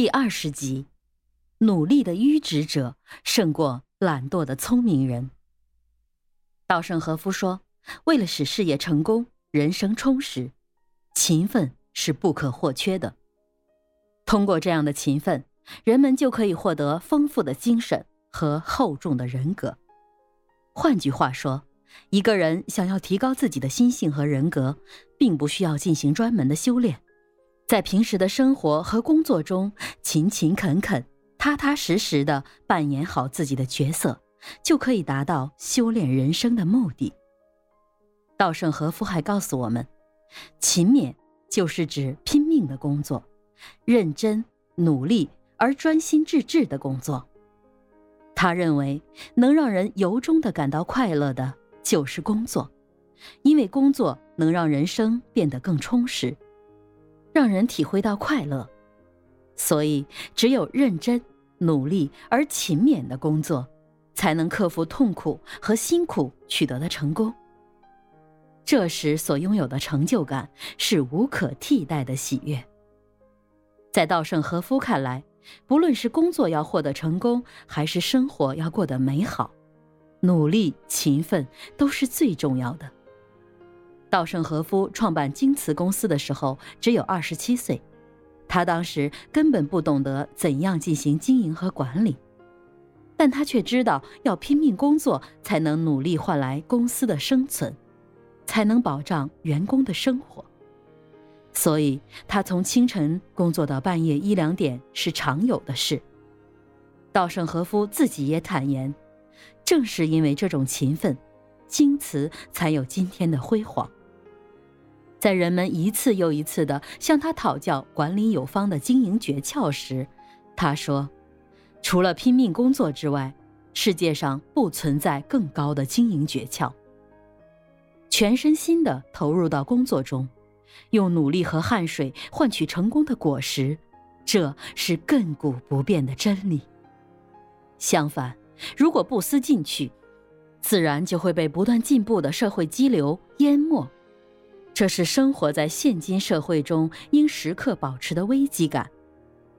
第二十集，努力的愚直者胜过懒惰的聪明人。稻盛和夫说：“为了使事业成功、人生充实，勤奋是不可或缺的。通过这样的勤奋，人们就可以获得丰富的精神和厚重的人格。换句话说，一个人想要提高自己的心性和人格，并不需要进行专门的修炼。”在平时的生活和工作中，勤勤恳恳、踏踏实实的扮演好自己的角色，就可以达到修炼人生的目的。稻盛和夫还告诉我们，勤勉就是指拼命的工作，认真、努力而专心致志的工作。他认为，能让人由衷的感到快乐的就是工作，因为工作能让人生变得更充实。让人体会到快乐，所以只有认真、努力而勤勉的工作，才能克服痛苦和辛苦取得的成功。这时所拥有的成就感是无可替代的喜悦。在稻盛和夫看来，不论是工作要获得成功，还是生活要过得美好，努力勤奋都是最重要的。稻盛和夫创办京瓷公司的时候只有二十七岁，他当时根本不懂得怎样进行经营和管理，但他却知道要拼命工作才能努力换来公司的生存，才能保障员工的生活。所以，他从清晨工作到半夜一两点是常有的事。稻盛和夫自己也坦言，正是因为这种勤奋，京瓷才有今天的辉煌。在人们一次又一次地向他讨教管理有方的经营诀窍时，他说：“除了拼命工作之外，世界上不存在更高的经营诀窍。全身心地投入到工作中，用努力和汗水换取成功的果实，这是亘古不变的真理。相反，如果不思进取，自然就会被不断进步的社会激流淹没。”这是生活在现今社会中应时刻保持的危机感，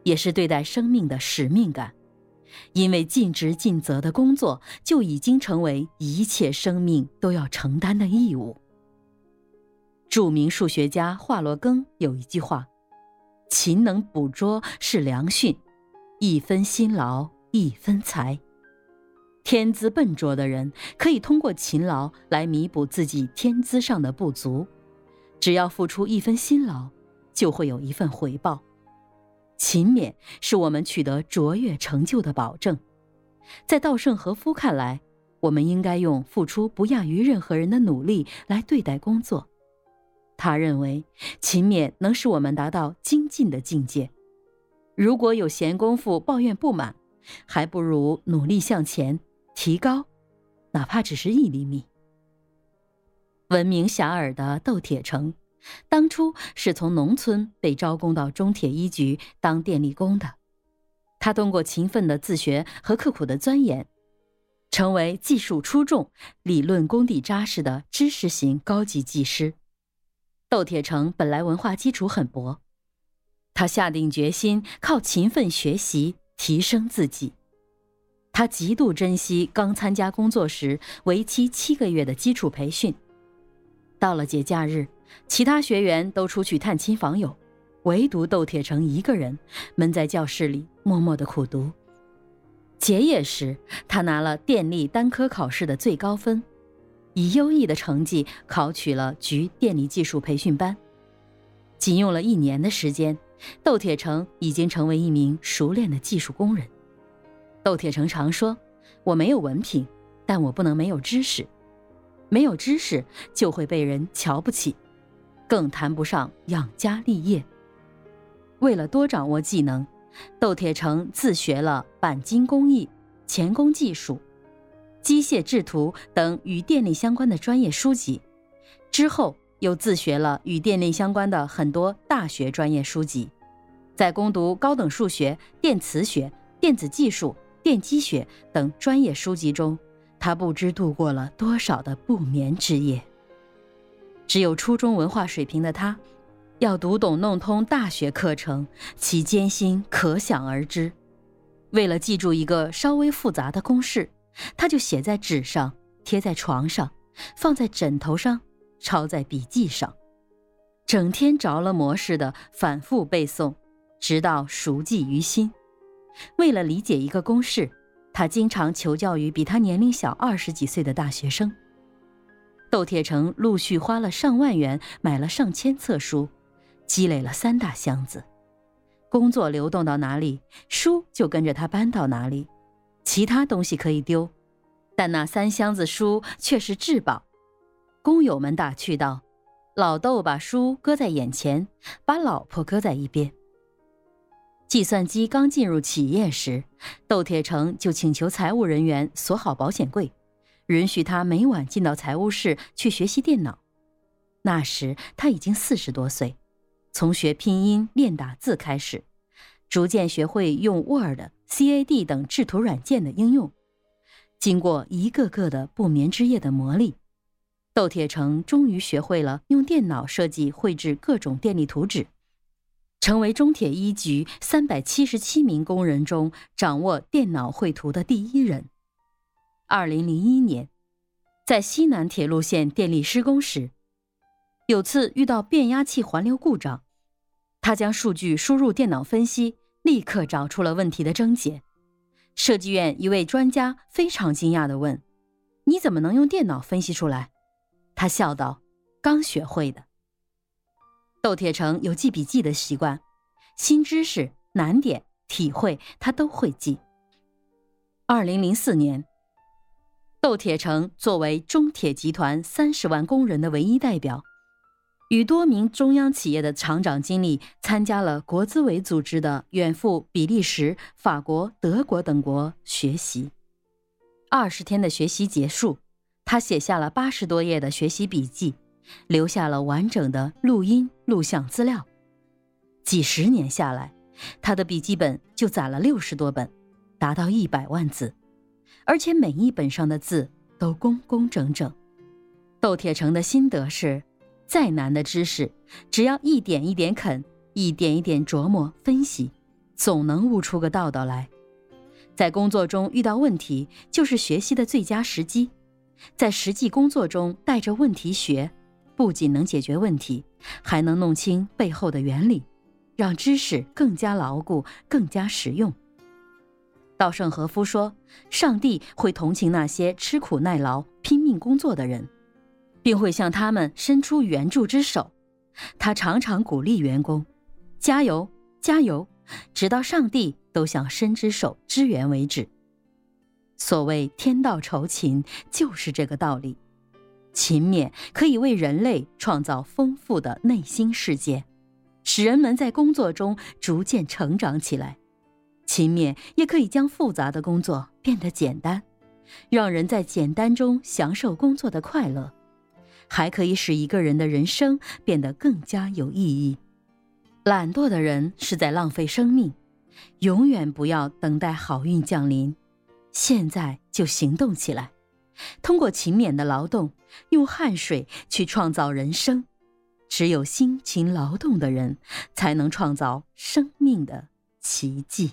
也是对待生命的使命感。因为尽职尽责的工作就已经成为一切生命都要承担的义务。著名数学家华罗庚有一句话：“勤能补拙是良训，一分辛劳一分财。”天资笨拙的人可以通过勤劳来弥补自己天资上的不足。只要付出一分辛劳，就会有一份回报。勤勉是我们取得卓越成就的保证。在稻盛和夫看来，我们应该用付出不亚于任何人的努力来对待工作。他认为，勤勉能使我们达到精进的境界。如果有闲工夫抱怨不满，还不如努力向前，提高，哪怕只是一厘米。闻名遐迩的窦铁成，当初是从农村被招工到中铁一局当电力工的。他通过勤奋的自学和刻苦的钻研，成为技术出众、理论功底扎实的知识型高级技师。窦铁成本来文化基础很薄，他下定决心靠勤奋学习提升自己。他极度珍惜刚参加工作时为期七个月的基础培训。到了节假日，其他学员都出去探亲访友，唯独窦铁成一个人闷在教室里默默的苦读。结业时，他拿了电力单科考试的最高分，以优异的成绩考取了局电力技术培训班。仅用了一年的时间，窦铁成已经成为一名熟练的技术工人。窦铁成常说：“我没有文凭，但我不能没有知识。”没有知识就会被人瞧不起，更谈不上养家立业。为了多掌握技能，窦铁成自学了钣金工艺、钳工技术、机械制图等与电力相关的专业书籍，之后又自学了与电力相关的很多大学专业书籍。在攻读高等数学、电磁学、电子技术、电机学等专业书籍中。他不知度过了多少的不眠之夜。只有初中文化水平的他，要读懂弄通大学课程，其艰辛可想而知。为了记住一个稍微复杂的公式，他就写在纸上，贴在床上，放在枕头上，抄在笔记上，整天着了魔似的反复背诵，直到熟记于心。为了理解一个公式，他经常求教于比他年龄小二十几岁的大学生。窦铁成陆续花了上万元买了上千册书。积累了三大箱子，工作流动到哪里，书就跟着他搬到哪里。其他东西可以丢，但那三箱子书却是至宝。工友们打趣道：“老窦把书搁在眼前，把老婆搁在一边。”计算机刚进入企业时，窦铁成就请求财务人员锁好保险柜，允许他每晚进到财务室去学习电脑。那时他已经四十多岁。从学拼音、练打字开始，逐渐学会用 Word、CAD 等制图软件的应用。经过一个个的不眠之夜的磨砺，窦铁成终于学会了用电脑设计、绘制各种电力图纸，成为中铁一局三百七十七名工人中掌握电脑绘图的第一人。二零零一年，在西南铁路线电力施工时。有次遇到变压器环流故障，他将数据输入电脑分析，立刻找出了问题的症结。设计院一位专家非常惊讶地问：“你怎么能用电脑分析出来？”他笑道：“刚学会的。”窦铁成有记笔记的习惯，新知识、难点、体会他都会记。二零零四年，窦铁成作为中铁集团三十万工人的唯一代表。与多名中央企业的厂长经理参加了国资委组织的远赴比利时、法国、德国等国学习。二十天的学习结束，他写下了八十多页的学习笔记，留下了完整的录音、录像资料。几十年下来，他的笔记本就攒了六十多本，达到一百万字，而且每一本上的字都工工整整。窦铁成的心得是。再难的知识，只要一点一点啃，一点一点琢磨分析，总能悟出个道道来。在工作中遇到问题，就是学习的最佳时机。在实际工作中带着问题学，不仅能解决问题，还能弄清背后的原理，让知识更加牢固、更加实用。稻盛和夫说：“上帝会同情那些吃苦耐劳、拼命工作的人。”并会向他们伸出援助之手。他常常鼓励员工：“加油，加油，直到上帝都想伸只手支援为止。”所谓“天道酬勤”，就是这个道理。勤勉可以为人类创造丰富的内心世界，使人们在工作中逐渐成长起来。勤勉也可以将复杂的工作变得简单，让人在简单中享受工作的快乐。还可以使一个人的人生变得更加有意义。懒惰的人是在浪费生命。永远不要等待好运降临，现在就行动起来。通过勤勉的劳动，用汗水去创造人生。只有辛勤劳动的人，才能创造生命的奇迹。